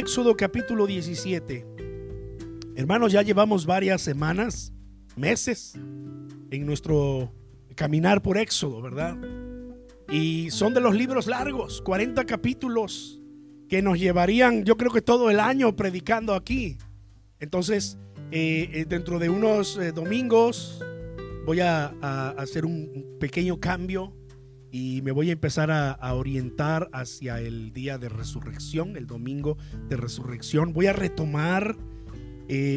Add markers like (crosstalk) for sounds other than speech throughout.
Éxodo capítulo 17. Hermanos, ya llevamos varias semanas, meses en nuestro caminar por Éxodo, ¿verdad? Y son de los libros largos, 40 capítulos que nos llevarían, yo creo que todo el año predicando aquí. Entonces, eh, eh, dentro de unos eh, domingos voy a, hacer un pequeño cambio y me voy a empezar a, orientar hacia el día de resurrección, el domingo de resurrección. Voy a retomar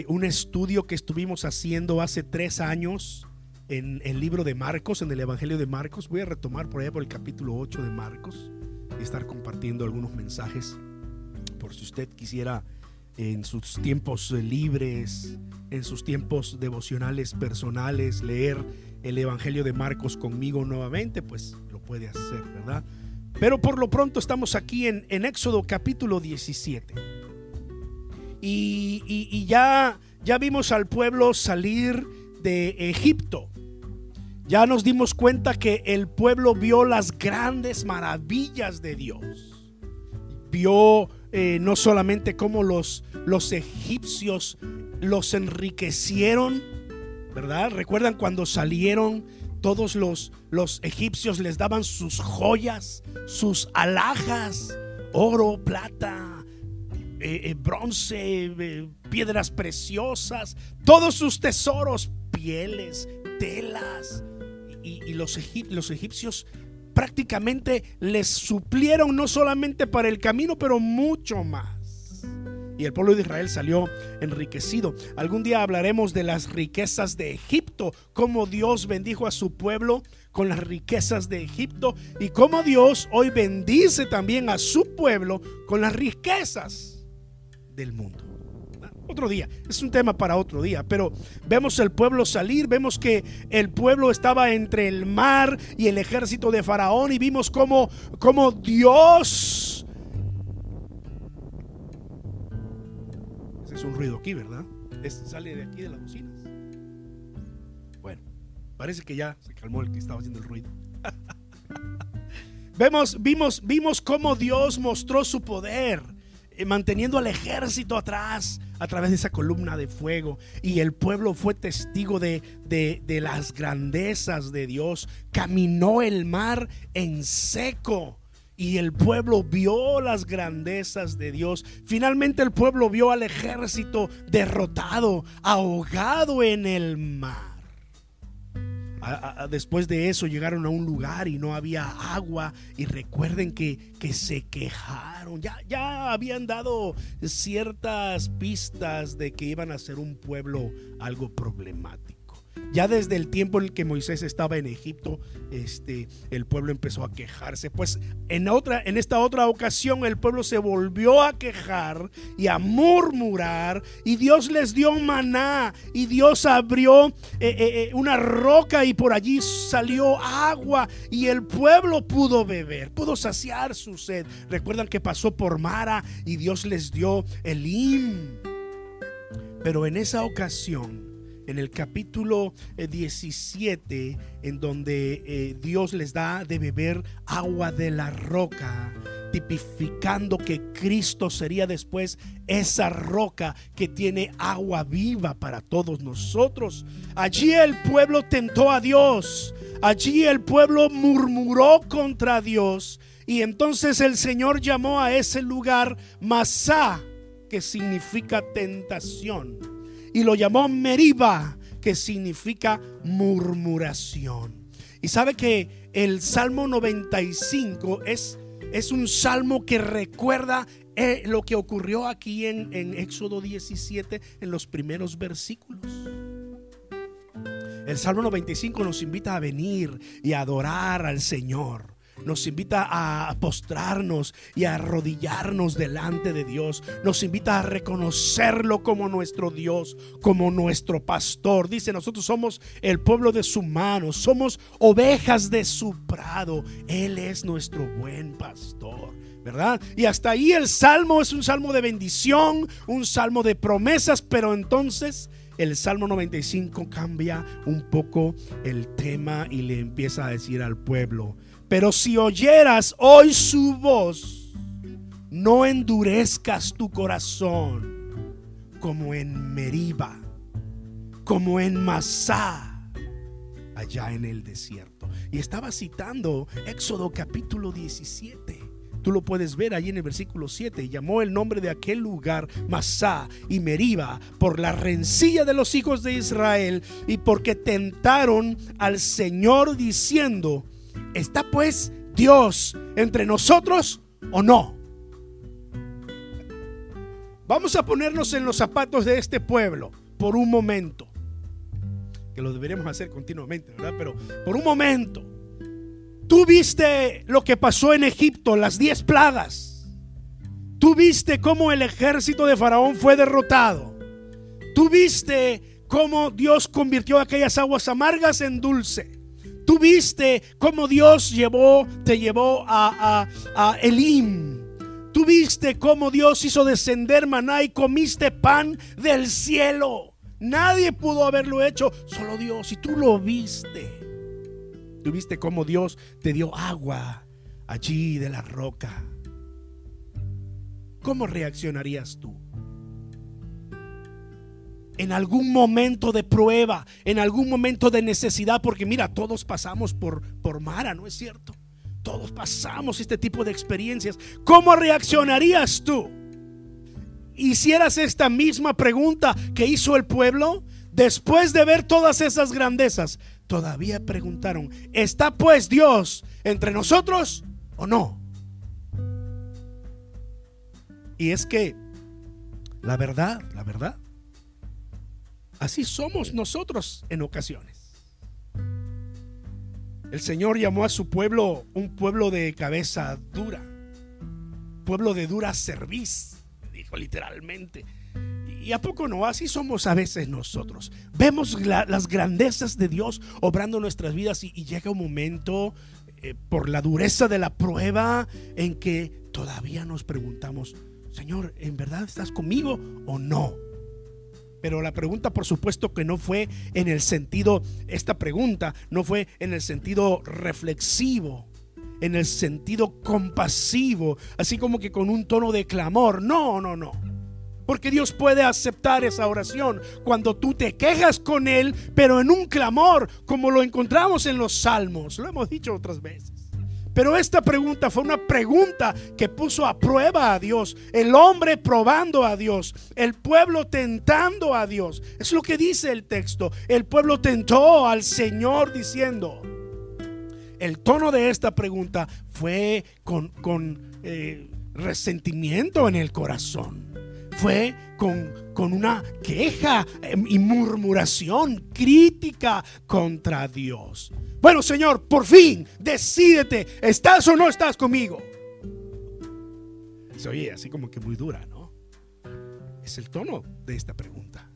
un estudio que estuvimos haciendo hace tres años en el libro de Marcos, en el Evangelio de Marcos. Voy a retomar por allá por el capítulo 8 de Marcos y estar compartiendo algunos mensajes por si usted quisiera en sus tiempos libres, en sus tiempos devocionales personales, leer el Evangelio de Marcos conmigo nuevamente, pues puede hacer, ¿verdad? Pero por lo pronto estamos aquí en, Éxodo capítulo 17. Y, y, ya, ya vimos al pueblo salir de Egipto. Ya nos dimos cuenta que el pueblo vio las grandes maravillas de Dios. Vio eh, no solamente cómo los, los egipcios los enriquecieron, ¿verdad? Recuerdan cuando salieron todos los, los egipcios les daban sus joyas, sus alhajas, oro, plata, eh, eh, bronce, piedras preciosas, todos sus tesoros, pieles, telas. Y, los, los egipcios prácticamente les suplieron no solamente para el camino, pero mucho más. Y el pueblo de Israel salió enriquecido. Algún día hablaremos de las riquezas de Egipto, cómo Dios bendijo a su pueblo con las riquezas de Egipto y cómo Dios hoy bendice también a su pueblo con las riquezas del mundo otro día. Es un tema para otro día. Pero vemos el pueblo salir, vemos que el pueblo estaba entre el mar y el ejército de Faraón y vimos cómo, cómo Dios... Ese es un ruido aquí, ¿verdad? sale de aquí de las bocinas. Bueno, parece que ya se calmó el que estaba haciendo el ruido. (laughs) Vemos, vimos, vimos cómo Dios mostró su poder eh, manteniendo al ejército atrás a través de esa columna de fuego. Y el pueblo fue testigo de, de, las grandezas de Dios. Caminó el mar en seco. Y el pueblo vio las grandezas de Dios. Finalmente el pueblo vio al ejército derrotado, ahogado en el mar después de eso llegaron a un lugar y no había agua y recuerden que, que se quejaron. Ya, ya habían dado ciertas pistas de que iban a ser un pueblo algo problemático. Ya desde el tiempo en el que Moisés estaba en Egipto, este, el pueblo empezó a quejarse. Pues en, otra, en esta otra ocasión el pueblo se volvió a quejar y a murmurar y Dios les dio maná y Dios abrió eh, eh, eh, una roca y por allí salió agua y el pueblo pudo beber, pudo saciar su sed. Recuerdan que pasó por Mara y Dios les dio el im. Pero en esa ocasión en el capítulo 17, eh, en donde eh, Dios les da de beber agua de la roca, tipificando que Cristo sería después esa roca que tiene agua viva para todos nosotros. Allí el pueblo tentó a Dios, allí el pueblo murmuró contra Dios. Y entonces el Señor llamó a ese lugar Masá, que significa tentación y lo llamó Meriba, que significa murmuración. Y sabe que el Salmo 95 es, es un salmo que recuerda eh, lo que ocurrió aquí en, en Éxodo 17 en los primeros versículos. El Salmo 95 nos invita a venir y a adorar al Señor nos invita a postrarnos y a arrodillarnos delante de Dios. Nos invita a reconocerlo como nuestro Dios, como nuestro pastor. Dice, nosotros somos el pueblo de su mano, somos ovejas de su prado. Él es nuestro buen pastor. ¿verdad? Y hasta ahí el salmo es un salmo de bendición, un salmo de promesas, pero entonces el Salmo 95 cambia un poco el tema y le empieza a decir al pueblo, pero si oyeras hoy su voz, no endurezcas tu corazón como en Meriba, como en Masá, allá en el desierto. Y estaba citando Éxodo capítulo 17. Tú lo puedes ver ahí en el versículo 7. Y llamó el nombre de aquel lugar Masá y Meriba por la rencilla de los hijos de Israel y porque tentaron al Señor diciendo, ¿está pues Dios entre nosotros o no? Vamos a ponernos en los zapatos de este pueblo por un momento. Que lo deberíamos hacer continuamente, ¿verdad? Pero por un momento. Tú viste lo que pasó en Egipto, las diez plagas. Tú viste cómo el ejército de Faraón fue derrotado. Tú viste cómo Dios convirtió aquellas aguas amargas en dulce. Tú viste cómo Dios llevó, te llevó a, a, Elim, Tú viste cómo Dios hizo descender maná y comiste pan del cielo. Nadie pudo haberlo hecho, solo Dios. Y tú lo viste. Tú viste cómo Dios te dio agua allí de la roca. ¿Cómo reaccionarías tú? En algún momento de prueba, en algún momento de necesidad, porque mira, todos pasamos por, por Mara, ¿no es cierto? Todos pasamos este tipo de experiencias. ¿Cómo reaccionarías tú? Hicieras esta misma pregunta que hizo el pueblo después de ver todas esas grandezas. Todavía preguntaron, ¿está pues Dios entre nosotros o no? Y es que, la verdad, la verdad, así somos nosotros en ocasiones. El Señor llamó a su pueblo un pueblo de cabeza dura, pueblo de dura cerviz, dijo literalmente. ¿Y a poco no? Así somos a veces nosotros. Vemos las grandezas de Dios obrando nuestras vidas y, llega un momento eh, por la dureza de la prueba en que todavía nos preguntamos, Señor, ¿en verdad estás conmigo o no? Pero la pregunta, por supuesto, que no fue en el sentido, esta pregunta no fue en el sentido reflexivo, en el sentido compasivo, así como que con un tono de clamor. No, no, no. Porque Dios puede aceptar esa oración cuando tú te quejas con Él, pero en un clamor, como lo encontramos en los salmos. Lo hemos dicho otras veces. Pero esta pregunta fue una pregunta que puso a prueba a Dios. El hombre probando a Dios. El pueblo tentando a Dios. Es lo que dice el texto. El pueblo tentó al Señor diciendo. El tono de esta pregunta fue con, eh, resentimiento en el corazón. Fue con, con una queja em, y murmuración crítica contra Dios. Bueno, Señor, por fin, decídete, ¿estás o no estás conmigo? Se oye así como que muy dura, ¿no? Es el tono de esta pregunta.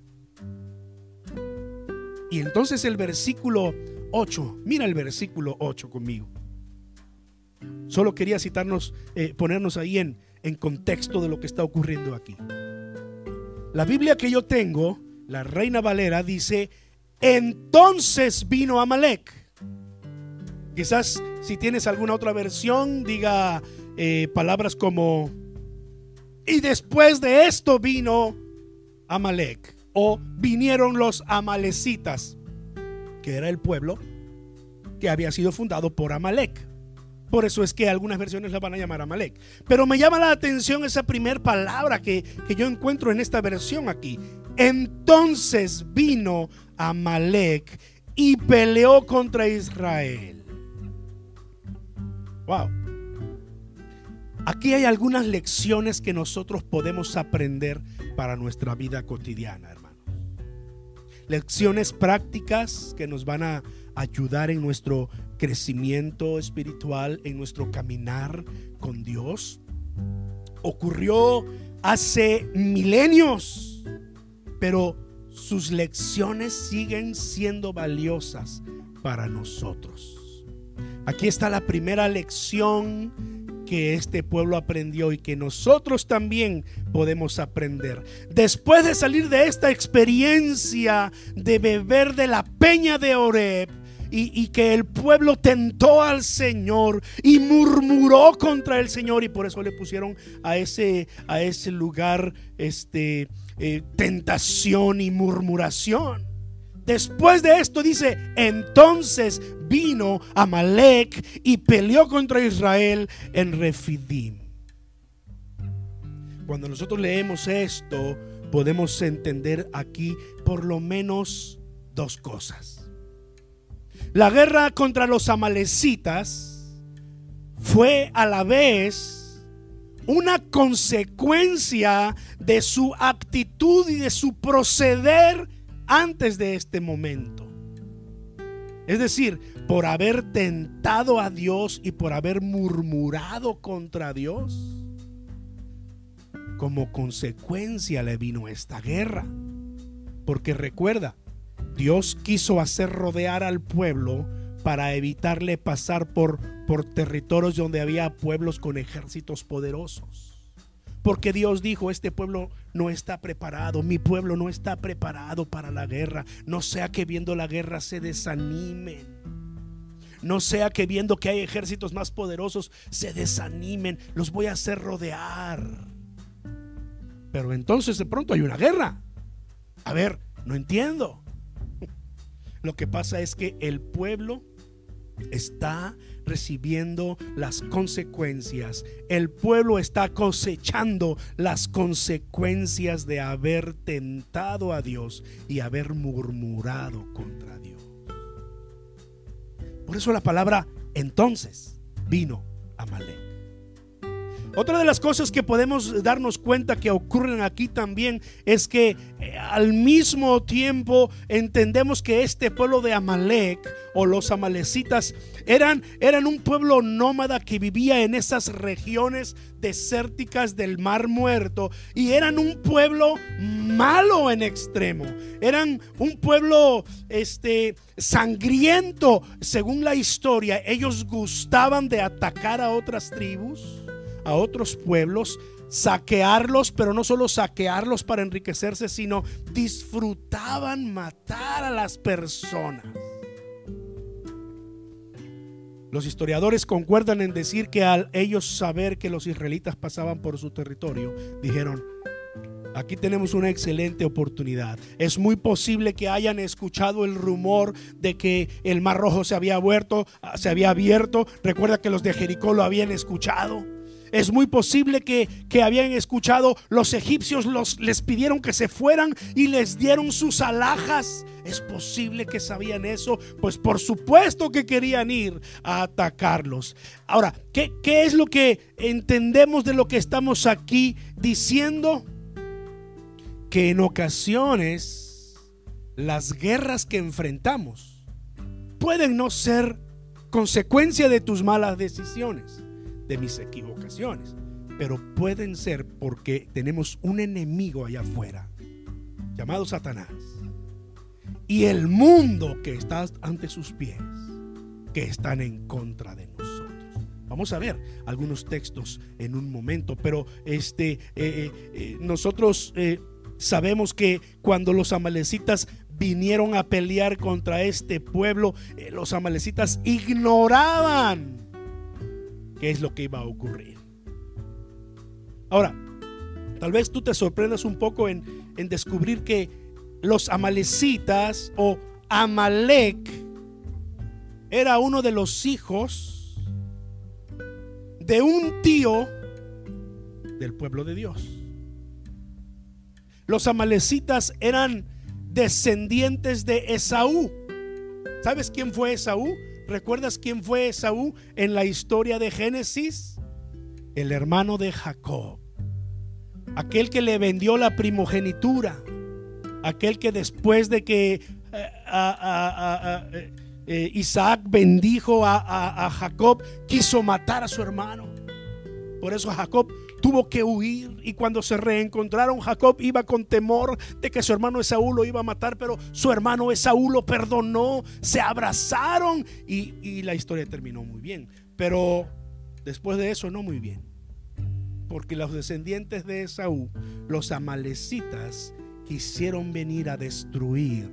Y entonces el versículo 8, mira el versículo 8 conmigo. Solo quería citarnos, eh, ponernos ahí en, en contexto de lo que está ocurriendo aquí. La Biblia que yo tengo, la Reina Valera, dice, entonces vino Amalek Quizás si tienes alguna otra versión, diga eh, palabras como, y después de esto vino Amalek, o vinieron los amalecitas, que era el pueblo que había sido fundado por Amalek. Por eso es que algunas versiones la van a llamar Amalek. Pero me llama la atención esa primera palabra que, que yo encuentro en esta versión aquí. Entonces vino Amalek y peleó contra Israel. Wow. Aquí hay algunas lecciones que nosotros podemos aprender para nuestra vida cotidiana, hermanos. Lecciones prácticas que nos van a ayudar en nuestro crecimiento espiritual, en nuestro caminar con Dios. Ocurrió hace milenios, pero sus lecciones siguen siendo valiosas para nosotros. Aquí está la primera lección que este pueblo aprendió y que nosotros también podemos aprender. Después de salir de esta experiencia de beber de la peña de Oreb, y, que el pueblo tentó al Señor y murmuró contra el Señor y por eso le pusieron a ese, a ese lugar este, eh, tentación y murmuración. Después de esto dice, entonces vino Amalek y peleó contra Israel en Refidim. Cuando nosotros leemos esto, podemos entender aquí por lo menos dos cosas. La guerra contra los amalecitas fue a la vez una consecuencia de su actitud y de su proceder antes de este momento. Es decir, por haber tentado a Dios y por haber murmurado contra Dios, como consecuencia le vino esta guerra. Porque recuerda, Dios quiso hacer rodear al pueblo para evitarle pasar por, por territorios donde había pueblos con ejércitos poderosos. Porque Dios dijo, este pueblo no está preparado, mi pueblo no está preparado para la guerra. No sea que viendo la guerra se desanimen. No sea que viendo que hay ejércitos más poderosos se desanimen. Los voy a hacer rodear. Pero entonces de pronto hay una guerra. A ver, no entiendo. Lo que pasa es que el pueblo está recibiendo las consecuencias. El pueblo está cosechando las consecuencias de haber tentado a Dios y haber murmurado contra Dios. Por eso la palabra entonces vino a Malé. Otra de las cosas que podemos darnos cuenta que ocurren aquí también es que eh, al mismo tiempo entendemos que este pueblo de Amalek o los amalecitas eran, eran un pueblo nómada que vivía en esas regiones desérticas del Mar Muerto y eran un pueblo malo en extremo. Eran un pueblo este sangriento, según la historia, ellos gustaban de atacar a otras tribus a otros pueblos, saquearlos, pero no solo saquearlos para enriquecerse, sino disfrutaban matar a las personas. Los historiadores concuerdan en decir que al ellos saber que los israelitas pasaban por su territorio, dijeron, aquí tenemos una excelente oportunidad. Es muy posible que hayan escuchado el rumor de que el Mar Rojo se había abierto, se había abierto. Recuerda que los de Jericó lo habían escuchado. Es muy posible que, habían escuchado los egipcios los, les pidieron que se fueran y les dieron sus alhajas. Es posible que sabían eso, pues por supuesto que querían ir a atacarlos. Ahora, ¿qué, qué es lo que entendemos de lo que estamos aquí diciendo? Que en ocasiones las guerras que enfrentamos pueden no ser consecuencia de tus malas decisiones de mis equivocaciones, pero pueden ser porque tenemos un enemigo allá afuera llamado Satanás y el mundo que está ante sus pies que están en contra de nosotros. Vamos a ver algunos textos en un momento, pero este, eh, eh, eh, nosotros sabemos que cuando los amalecitas vinieron a pelear contra este pueblo, los amalecitas ignoraban qué es lo que iba a ocurrir. Ahora, tal vez tú te sorprendas un poco en, descubrir que los amalecitas o Amalek era uno de los hijos de un tío del pueblo de Dios. Los amalecitas eran descendientes de Esaú. ¿Sabes quién fue Esaú? ¿Recuerdas quién fue Esaú en la historia de Génesis? El hermano de Jacob. Aquel que le vendió la primogenitura. Aquel que después de que eh, eh, Isaac bendijo a Jacob, quiso matar a su hermano. Por eso Jacob tuvo que huir y cuando se reencontraron Jacob iba con temor de que su hermano Esaú lo iba a matar, pero su hermano Esaú lo perdonó, se abrazaron y, la historia terminó muy bien. Pero después de eso no muy bien, porque los descendientes de Esaú, los amalecitas, quisieron venir a destruir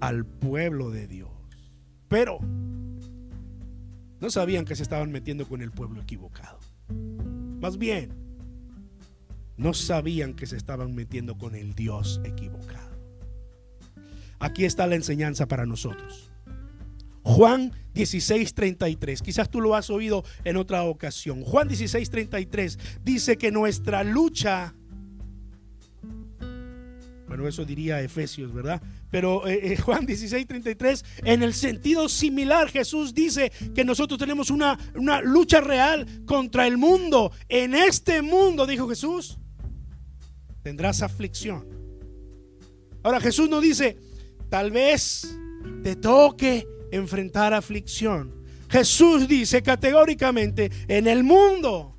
al pueblo de Dios. Pero no sabían que se estaban metiendo con el pueblo equivocado. Más bien, no sabían que se estaban metiendo con el Dios equivocado. Aquí está la enseñanza para nosotros. Juan 16:33, quizás tú lo has oído en otra ocasión. Juan 16:33 dice que nuestra lucha, bueno, eso diría Efesios, ¿verdad? Pero eh, eh, Juan 16:33, en el sentido similar, Jesús dice que nosotros tenemos una, una lucha real contra el mundo. En este mundo, dijo Jesús, tendrás aflicción. Ahora Jesús no dice, tal vez te toque enfrentar aflicción. Jesús dice categóricamente, en el mundo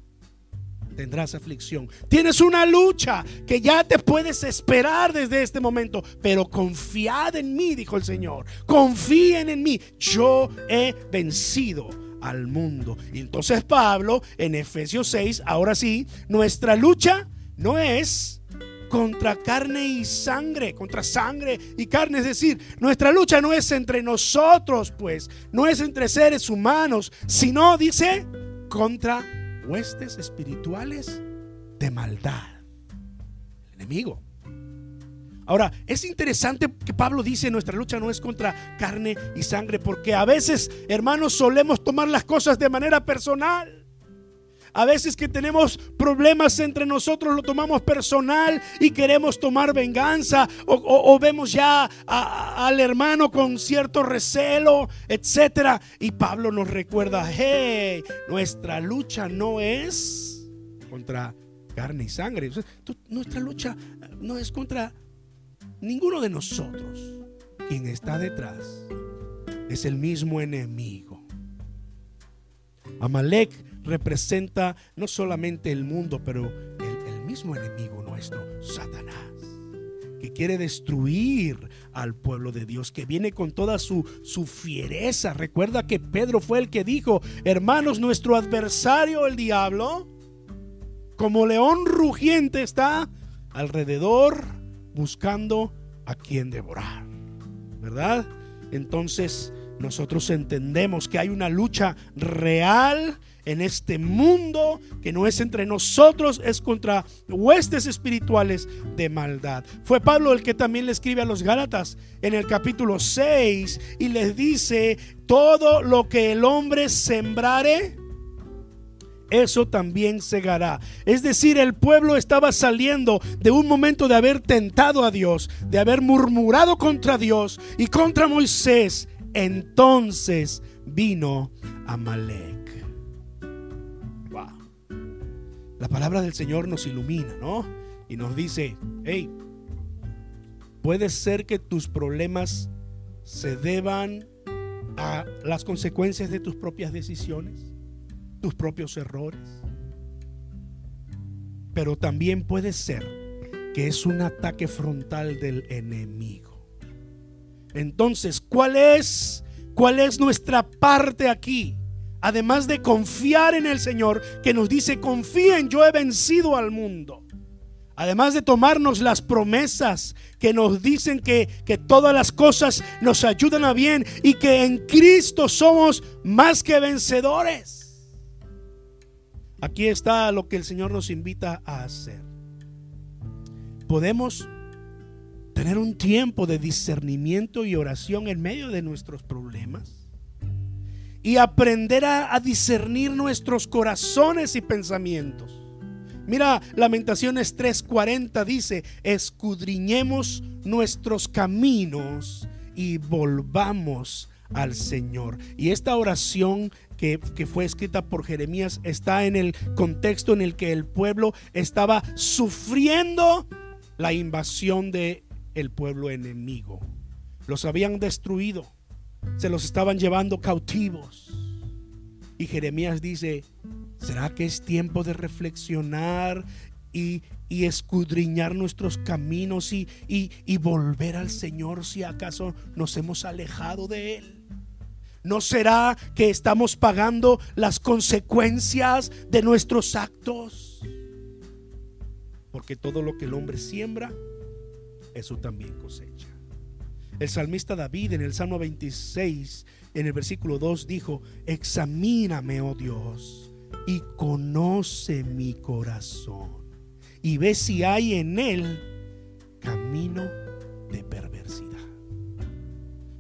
tendrás aflicción. Tienes una lucha que ya te puedes esperar desde este momento, pero confiad en mí, dijo el Señor. Confíen en mí. Yo he vencido al mundo. Y entonces Pablo en Efesios 6, ahora sí, nuestra lucha no es contra carne y sangre, contra sangre y carne. Es decir, nuestra lucha no es entre nosotros, pues, no es entre seres humanos, sino, dice, contra huestes espirituales de maldad. El enemigo. Ahora, es interesante que Pablo dice, nuestra lucha no es contra carne y sangre, porque a veces, hermanos, solemos tomar las cosas de manera personal. A veces que tenemos problemas entre nosotros lo tomamos personal y queremos tomar venganza o, vemos ya al hermano con cierto recelo, etcétera. Y Pablo nos recuerda, hey, nuestra lucha no es contra carne y sangre. nuestra lucha no es contra ninguno de nosotros. Quien está detrás es el mismo enemigo. Amalek representa no solamente el mundo, pero el, mismo enemigo nuestro, Satanás que quiere destruir al pueblo de Dios, que viene con toda su, su, fiereza. Recuerda que Pedro fue el que dijo, hermanos, nuestro adversario, el diablo, como león rugiente está alrededor buscando a quien devorar. ¿Verdad? Entonces nosotros entendemos que hay una lucha real en este mundo que no es entre nosotros, es contra huestes espirituales de maldad. Fue Pablo el que también le escribe a los Gálatas en el capítulo 6 y les dice, todo lo que el hombre sembrare, eso también segará. Es decir, el pueblo estaba saliendo de un momento de haber tentado a Dios, de haber murmurado contra Dios y contra Moisés. Entonces vino Amalek. la palabra del Señor nos ilumina, ¿no? Y nos dice, hey, puede ser que tus problemas se deban a las consecuencias de tus propias decisiones, tus propios errores. Pero también puede ser que es un ataque frontal del enemigo. Entonces, ¿cuál es cuál es nuestra parte aquí? además de confiar en el Señor, que nos dice, confíen, yo he vencido al mundo. Además de tomarnos las promesas que nos dicen que, que, todas las cosas nos ayudan a bien y que en Cristo somos más que vencedores. Aquí está lo que el Señor nos invita a hacer. Podemos tener un tiempo de discernimiento y oración en medio de nuestros problemas y aprender a, discernir nuestros corazones y pensamientos. Mira, Lamentaciones 3:40 dice, escudriñemos nuestros caminos y volvamos al Señor. Y esta oración que, que, fue escrita por Jeremías está en el contexto en el que el pueblo estaba sufriendo la invasión de el pueblo enemigo. Los habían destruido se los estaban llevando cautivos. Y Jeremías dice, ¿será que es tiempo de reflexionar y, escudriñar nuestros caminos y, y volver al Señor si acaso nos hemos alejado de Él? ¿No será que estamos pagando las consecuencias de nuestros actos? Porque todo lo que el hombre siembra, eso también cosecha. El salmista David en el Salmo 26, en el versículo 2, dijo, examíname, oh Dios, y conoce mi corazón, y ve si hay en él camino de perversidad.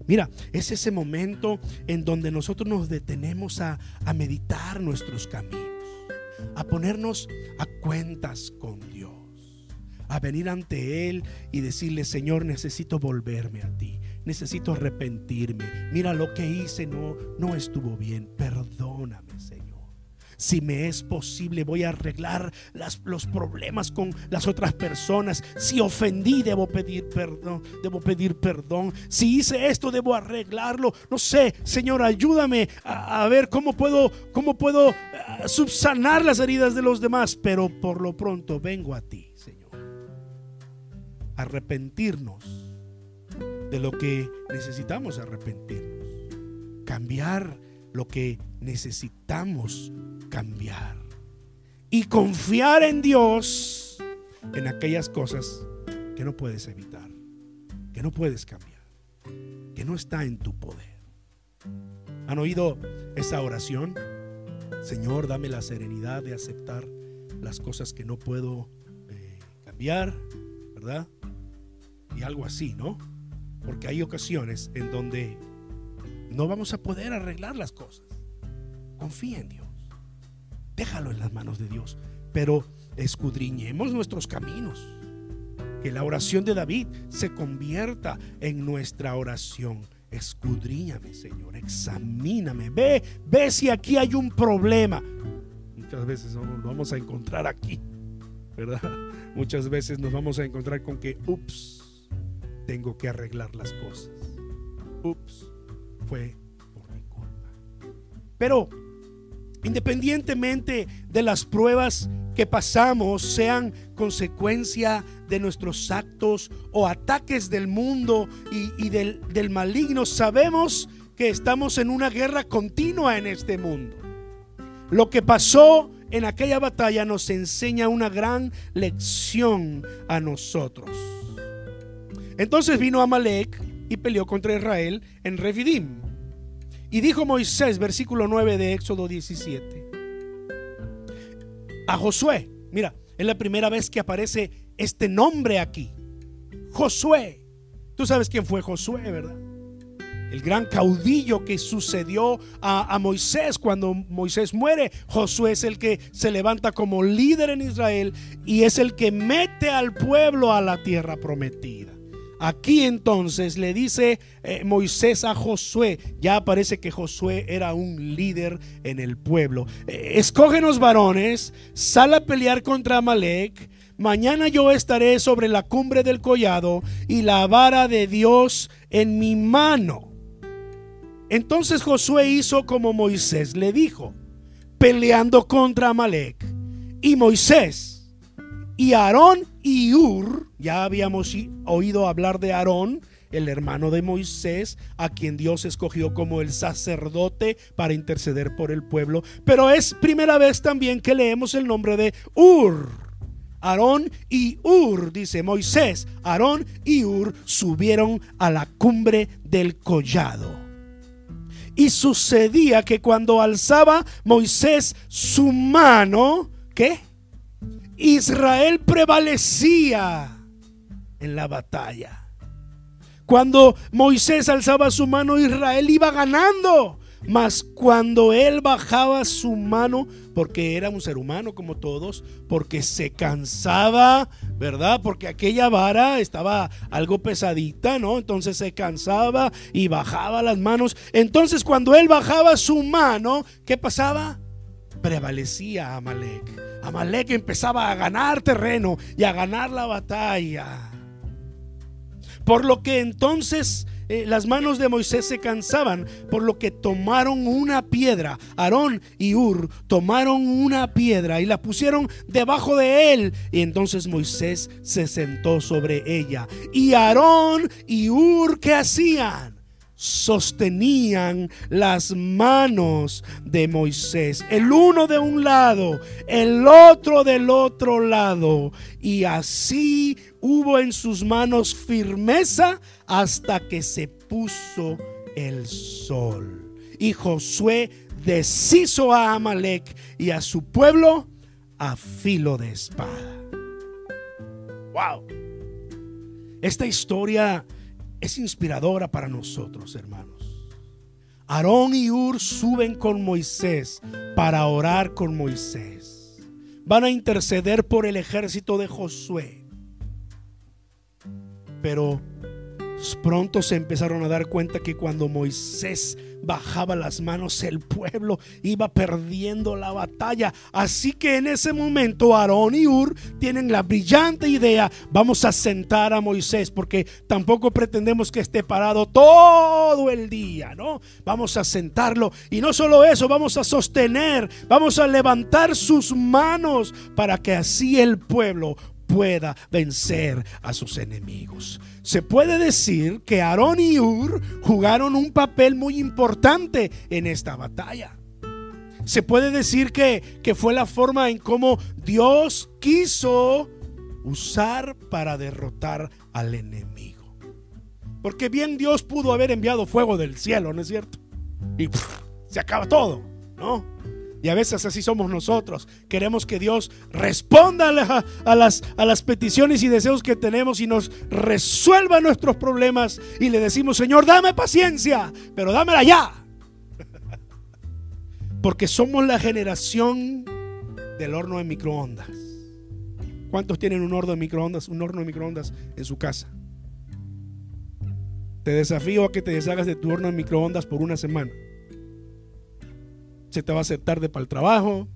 Mira, es ese momento en donde nosotros nos detenemos a, a meditar nuestros caminos, a ponernos a cuentas con Dios, a venir ante Él y decirle, Señor, necesito volverme a ti, necesito arrepentirme. Mira lo que hice, no, no estuvo bien, perdóname, Señor. Si me es posible, voy a arreglar los problemas con las otras personas. Si ofendí, debo pedir perdón. Debo pedir perdón. Si hice esto, debo arreglarlo. No sé, Señor, ayúdame a, ver cómo puedo, cómo puedo eh, subsanar las heridas de los demás. Pero por lo pronto vengo a ti. Arrepentirnos de lo que necesitamos arrepentirnos. Cambiar lo que necesitamos cambiar. Y confiar en Dios en aquellas cosas que no puedes evitar, que no puedes cambiar, que no está en tu poder. ¿Han oído esa oración? Señor, dame la serenidad de aceptar las cosas que no puedo eh, cambiar, ¿verdad? Y algo así, ¿no? Porque hay ocasiones en donde no vamos a poder arreglar las cosas. Confía en Dios. Déjalo en las manos de Dios. Pero escudriñemos nuestros caminos. Que la oración de David se convierta en nuestra oración. Escudriñame, Señor. Examíname. Ve, ve si aquí hay un problema. Muchas veces no nos vamos a encontrar aquí. ¿Verdad? Muchas veces nos vamos a encontrar con que, ups, tengo que arreglar las cosas. Ups, fue por mi culpa. Pero Independientemente de las pruebas que pasamos, sean consecuencia de nuestros actos o ataques del mundo y, del, del maligno, sabemos que estamos en una guerra continua en este mundo. Lo que pasó en aquella batalla nos enseña una gran lección a nosotros. Entonces vino Amalek y peleó contra Israel en Refidim. Y dijo Moisés, versículo 9 de Éxodo 17, a Josué, mira, es la primera vez que aparece este nombre aquí. Josué. Tú sabes quién fue Josué, ¿verdad? El gran caudillo que sucedió a, a, Moisés cuando Moisés muere. Josué es el que se levanta como líder en Israel y es el que mete al pueblo a la tierra prometida. Aquí entonces le dice eh, Moisés a Josué, ya parece que Josué era un líder en el pueblo. Eh, escógenos varones, sal a pelear contra Amalek. Mañana yo estaré sobre la cumbre del collado y la vara de Dios en mi mano. Entonces Josué hizo como Moisés le dijo, peleando contra Amalek. Y Moisés y Aarón y Ur, ya habíamos oído hablar de Aarón, el hermano de Moisés, a quien Dios escogió como el sacerdote para interceder por el pueblo. Pero es primera vez también que leemos el nombre de Ur. Aarón y Ur, dice Moisés, Aarón y Ur subieron a la cumbre del collado. Y sucedía que cuando alzaba Moisés su mano, ¿qué? Israel prevalecía en la batalla. Cuando Moisés alzaba su mano, Israel iba ganando. Mas cuando él bajaba su mano, porque era un ser humano como todos, porque se cansaba, ¿verdad? Porque aquella vara estaba algo pesadita, ¿no? Entonces se cansaba y bajaba las manos. Entonces cuando él bajaba su mano, ¿qué pasaba? Prevalecía Amalek. Amalek empezaba a ganar terreno y a ganar la batalla. Por lo que entonces eh, las manos de Moisés se cansaban, por lo que tomaron una piedra. Aarón y Ur tomaron una piedra y la pusieron debajo de él. Y entonces Moisés se sentó sobre ella. Y Aarón y Ur, ¿qué hacían? Sostenían las manos de Moisés, el uno de un lado, el otro del otro lado, y así hubo en sus manos firmeza hasta que se puso el sol. Y Josué deshizo a Amalek y a su pueblo a filo de espada. Wow. Esta historia es inspiradora para nosotros, hermanos. Aarón y Ur suben con Moisés para orar con Moisés. Van a interceder por el ejército de Josué. Pero pronto se empezaron a dar cuenta que cuando Moisés bajaba las manos, el pueblo iba perdiendo la batalla. Así que en ese momento Aarón y Ur tienen la brillante idea, vamos a sentar a Moisés, porque tampoco pretendemos que esté parado todo el día, ¿no? Vamos a sentarlo y no solo eso, vamos a sostener, vamos a levantar sus manos para que así el pueblo pueda vencer a sus enemigos. Se puede decir que Aarón y Ur jugaron un papel muy importante en esta batalla. Se puede decir que, que fue la forma en cómo Dios quiso usar para derrotar al enemigo. Porque bien Dios pudo haber enviado fuego del cielo, ¿no es cierto? Y se acaba todo, ¿no? Y a veces así somos nosotros. Queremos que Dios responda a, las, a las peticiones y deseos que tenemos y nos resuelva nuestros problemas. Y le decimos, Señor, dame paciencia, pero dámela ya. (laughs) Porque somos la generación del horno de microondas. ¿Cuántos tienen un horno de microondas, un horno de microondas en su casa? Te desafío a que te deshagas de tu horno de microondas por una semana se te va a hacer tarde para el trabajo,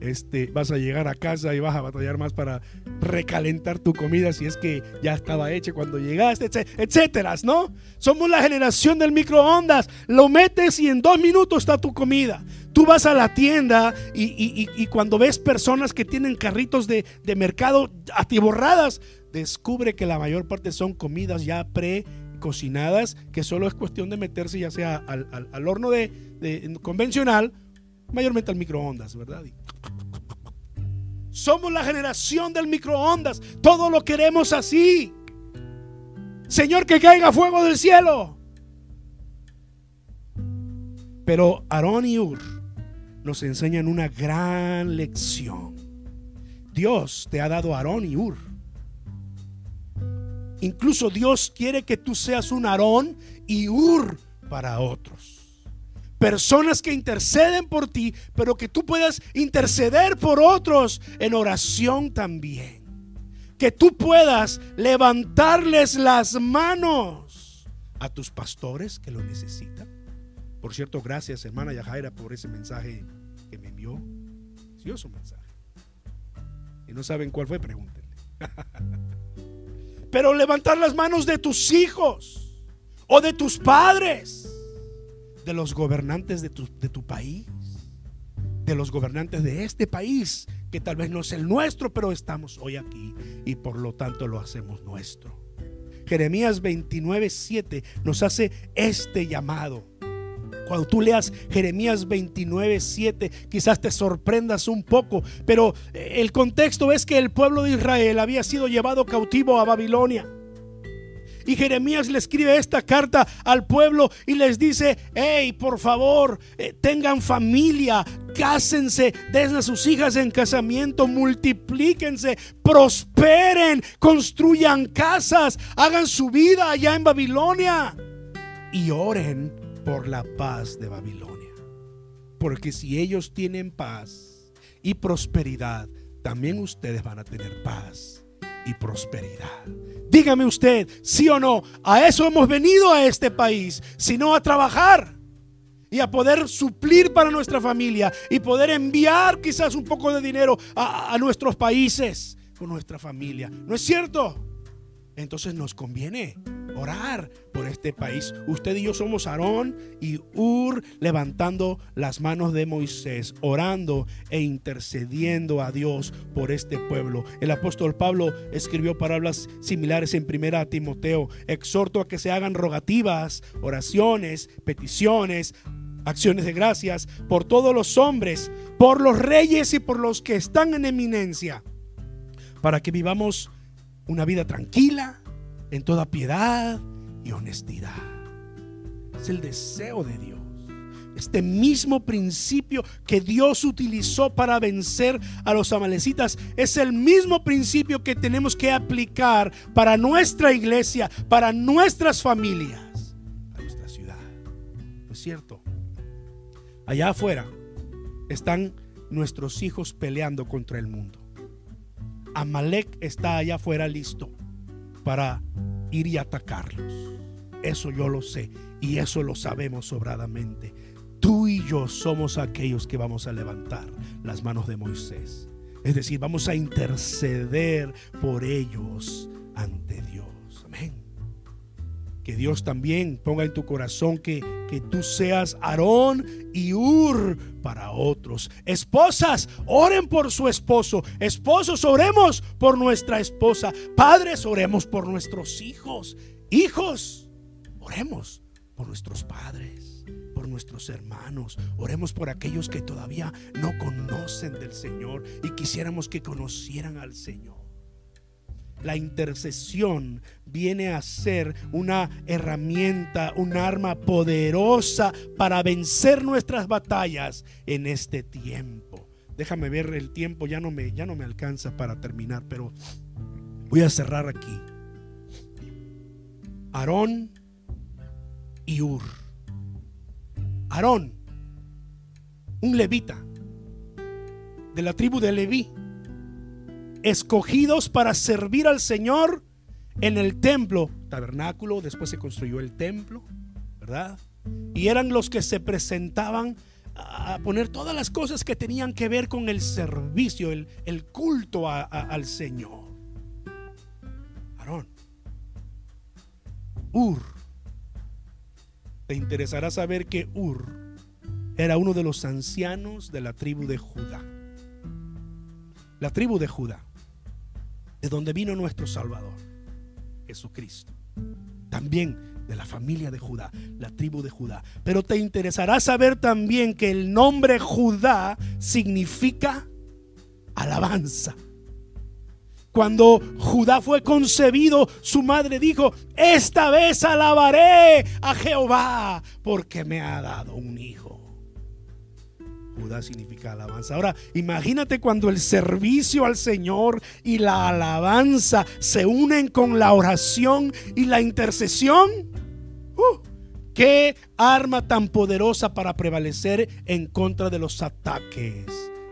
este, vas a llegar a casa y vas a batallar más para recalentar tu comida si es que ya estaba hecha cuando llegaste, etcétera, ¿no? Somos la generación del microondas. Lo metes y en dos minutos está tu comida. Tú vas a la tienda y, cuando ves personas que tienen carritos de, mercado atiborradas, descubre que la mayor parte son comidas ya pre cocinadas, que solo es cuestión de meterse ya sea al, horno de, de convencional mayormente al microondas, ¿verdad? Somos la generación del microondas. Todo lo queremos así. Señor, que caiga fuego del cielo. Pero Aarón y Ur nos enseñan una gran lección. Dios te ha dado Aarón y Ur. Incluso Dios quiere que tú seas un Aarón y Ur para otros personas que interceden por ti, pero que tú puedas interceder por otros en oración también. Que tú puedas levantarles las manos a tus pastores que lo necesitan. Por cierto, gracias hermana Yajaira por ese mensaje que me envió. su mensaje. Y no saben cuál fue, pregúntenle. (laughs) Pero levantar las manos de tus hijos o de tus padres de los gobernantes de tu, de tu país, de los gobernantes de este país, que tal vez no es el nuestro, pero estamos hoy aquí y por lo tanto lo hacemos nuestro. Jeremías 29, 7 nos hace este llamado. Cuando tú leas Jeremías 29, 7, quizás te sorprendas un poco, pero el contexto es que el pueblo de Israel había sido llevado cautivo a Babilonia. Y Jeremías le escribe esta carta al pueblo y les dice, hey, por favor, eh, tengan familia, cásense, den a sus hijas en casamiento, multiplíquense, prosperen, construyan casas, hagan su vida allá en Babilonia y oren por la paz de Babilonia. Porque si ellos tienen paz y prosperidad, también ustedes van a tener paz y prosperidad. Dígame usted, sí o no, a eso hemos venido a este país, sino a trabajar y a poder suplir para nuestra familia y poder enviar quizás un poco de dinero a, a nuestros países con nuestra familia. ¿No es cierto? Entonces nos conviene orar por este país. Usted y yo somos Aarón y Ur levantando las manos de Moisés, orando e intercediendo a Dios por este pueblo. El apóstol Pablo escribió palabras similares en primera Timoteo. Exhorto a que se hagan rogativas, oraciones, peticiones, acciones de gracias por todos los hombres, por los reyes y por los que están en eminencia, para que vivamos una vida tranquila, en toda piedad y honestidad. Es el deseo de Dios. Este mismo principio que Dios utilizó para vencer a los amalecitas es el mismo principio que tenemos que aplicar para nuestra iglesia, para nuestras familias, a nuestra ciudad. ¿No es cierto? Allá afuera están nuestros hijos peleando contra el mundo. Amalek está allá afuera listo para ir y atacarlos. Eso yo lo sé y eso lo sabemos sobradamente. Tú y yo somos aquellos que vamos a levantar las manos de Moisés. Es decir, vamos a interceder por ellos ante Dios. Amén. Que Dios también ponga en tu corazón que, que tú seas Aarón y Ur para otros. Esposas, oren por su esposo. Esposos, oremos por nuestra esposa. Padres, oremos por nuestros hijos. Hijos, oremos por nuestros padres, por nuestros hermanos. Oremos por aquellos que todavía no conocen del Señor y quisiéramos que conocieran al Señor. La intercesión viene a ser una herramienta, un arma poderosa para vencer nuestras batallas en este tiempo. Déjame ver el tiempo, ya no me, ya no me alcanza para terminar, pero voy a cerrar aquí. Aarón y Ur. Aarón, un levita de la tribu de Leví, escogidos para servir al Señor en el templo, tabernáculo, después se construyó el templo, ¿verdad? Y eran los que se presentaban a poner todas las cosas que tenían que ver con el servicio, el, culto al Señor. Aarón, Ur, te interesará saber que Ur era uno de los ancianos de la tribu de Judá. La tribu de Judá, de donde vino nuestro Salvador, Jesucristo. También de la familia de Judá, la tribu de Judá. Pero te interesará saber también que el nombre Judá significa alabanza. Cuando Judá fue concebido, su madre dijo, esta vez alabaré a Jehová porque me ha dado un hijo. Judá significa alabanza. Ahora, imagínate cuando el servicio al Señor y la alabanza se unen con la oración y la intercesión. ¡Uh! qué arma tan poderosa para prevalecer en contra de los ataques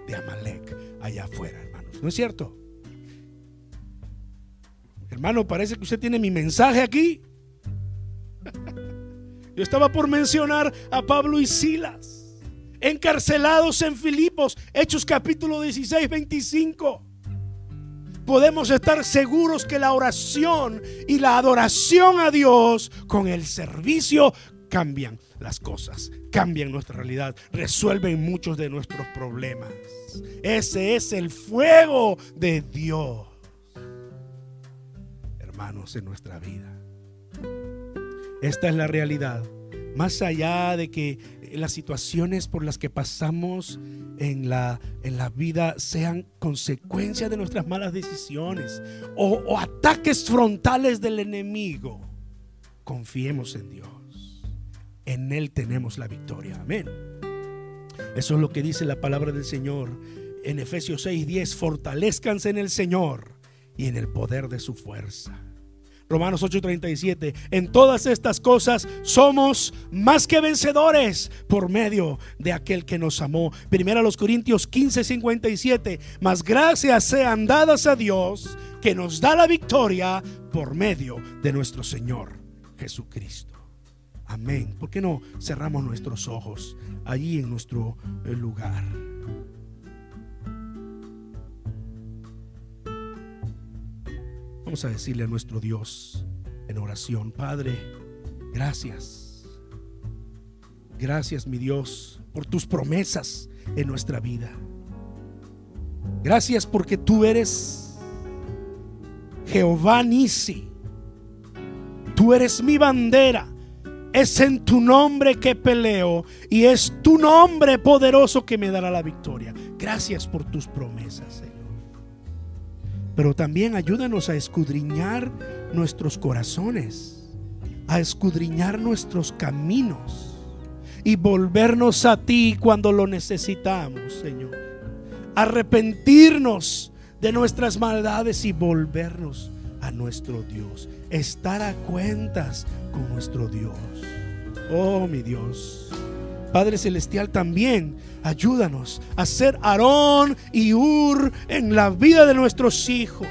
de Amalek allá afuera, hermanos. ¿No es cierto? Hermano, parece que usted tiene mi mensaje aquí. (laughs) Yo estaba por mencionar a Pablo y Silas, encarcelados en Filipos, Hechos capítulo 16, 25. Podemos estar seguros que la oración y la adoración a Dios con el servicio cambian las cosas, cambian nuestra realidad, resuelven muchos de nuestros problemas. Ese es el fuego de Dios en nuestra vida. Esta es la realidad. Más allá de que las situaciones por las que pasamos en la, en la vida sean consecuencia de nuestras malas decisiones o, o ataques frontales del enemigo, confiemos en Dios. En Él tenemos la victoria. Amén. Eso es lo que dice la palabra del Señor en Efesios 6:10. Fortalezcanse en el Señor y en el poder de su fuerza. Romanos 8:37, en todas estas cosas somos más que vencedores por medio de aquel que nos amó. Primero a los Corintios 15:57, más gracias sean dadas a Dios que nos da la victoria por medio de nuestro Señor Jesucristo. Amén. ¿Por qué no cerramos nuestros ojos allí en nuestro eh, lugar? Vamos a decirle a nuestro Dios en oración, Padre, gracias. Gracias, mi Dios, por tus promesas en nuestra vida. Gracias porque tú eres Jehová Nisi. Tú eres mi bandera. Es en tu nombre que peleo y es tu nombre poderoso que me dará la victoria. Gracias por tus promesas, Señor pero también ayúdanos a escudriñar nuestros corazones a escudriñar nuestros caminos y volvernos a ti cuando lo necesitamos, Señor. Arrepentirnos de nuestras maldades y volvernos a nuestro Dios. Estar a cuentas con nuestro Dios. Oh, mi Dios. Padre Celestial, también ayúdanos a ser Aarón y Ur en la vida de nuestros hijos,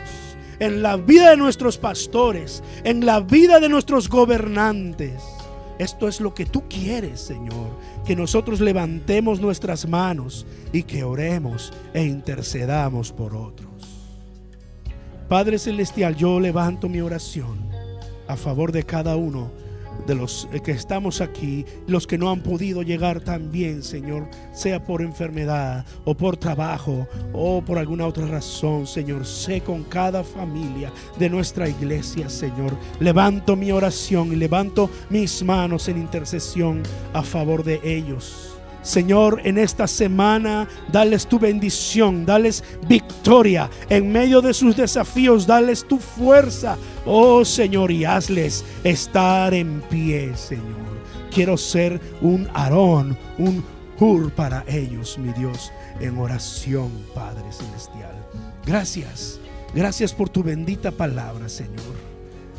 en la vida de nuestros pastores, en la vida de nuestros gobernantes. Esto es lo que tú quieres, Señor, que nosotros levantemos nuestras manos y que oremos e intercedamos por otros. Padre Celestial, yo levanto mi oración a favor de cada uno de los que estamos aquí, los que no han podido llegar también, Señor, sea por enfermedad o por trabajo o por alguna otra razón, Señor, sé con cada familia de nuestra iglesia, Señor. Levanto mi oración y levanto mis manos en intercesión a favor de ellos. Señor, en esta semana, dales tu bendición, dales victoria en medio de sus desafíos, dales tu fuerza, oh Señor, y hazles estar en pie, Señor. Quiero ser un Aarón, un Hur para ellos, mi Dios, en oración, Padre Celestial. Gracias, gracias por tu bendita palabra, Señor.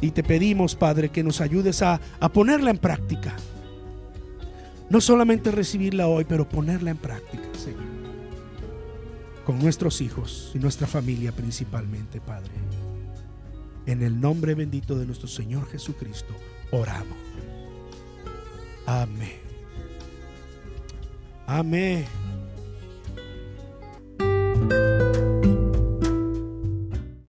Y te pedimos, Padre, que nos ayudes a, a ponerla en práctica no solamente recibirla hoy, pero ponerla en práctica, Señor. Con nuestros hijos y nuestra familia principalmente, Padre. En el nombre bendito de nuestro Señor Jesucristo, oramos. Amén. Amén.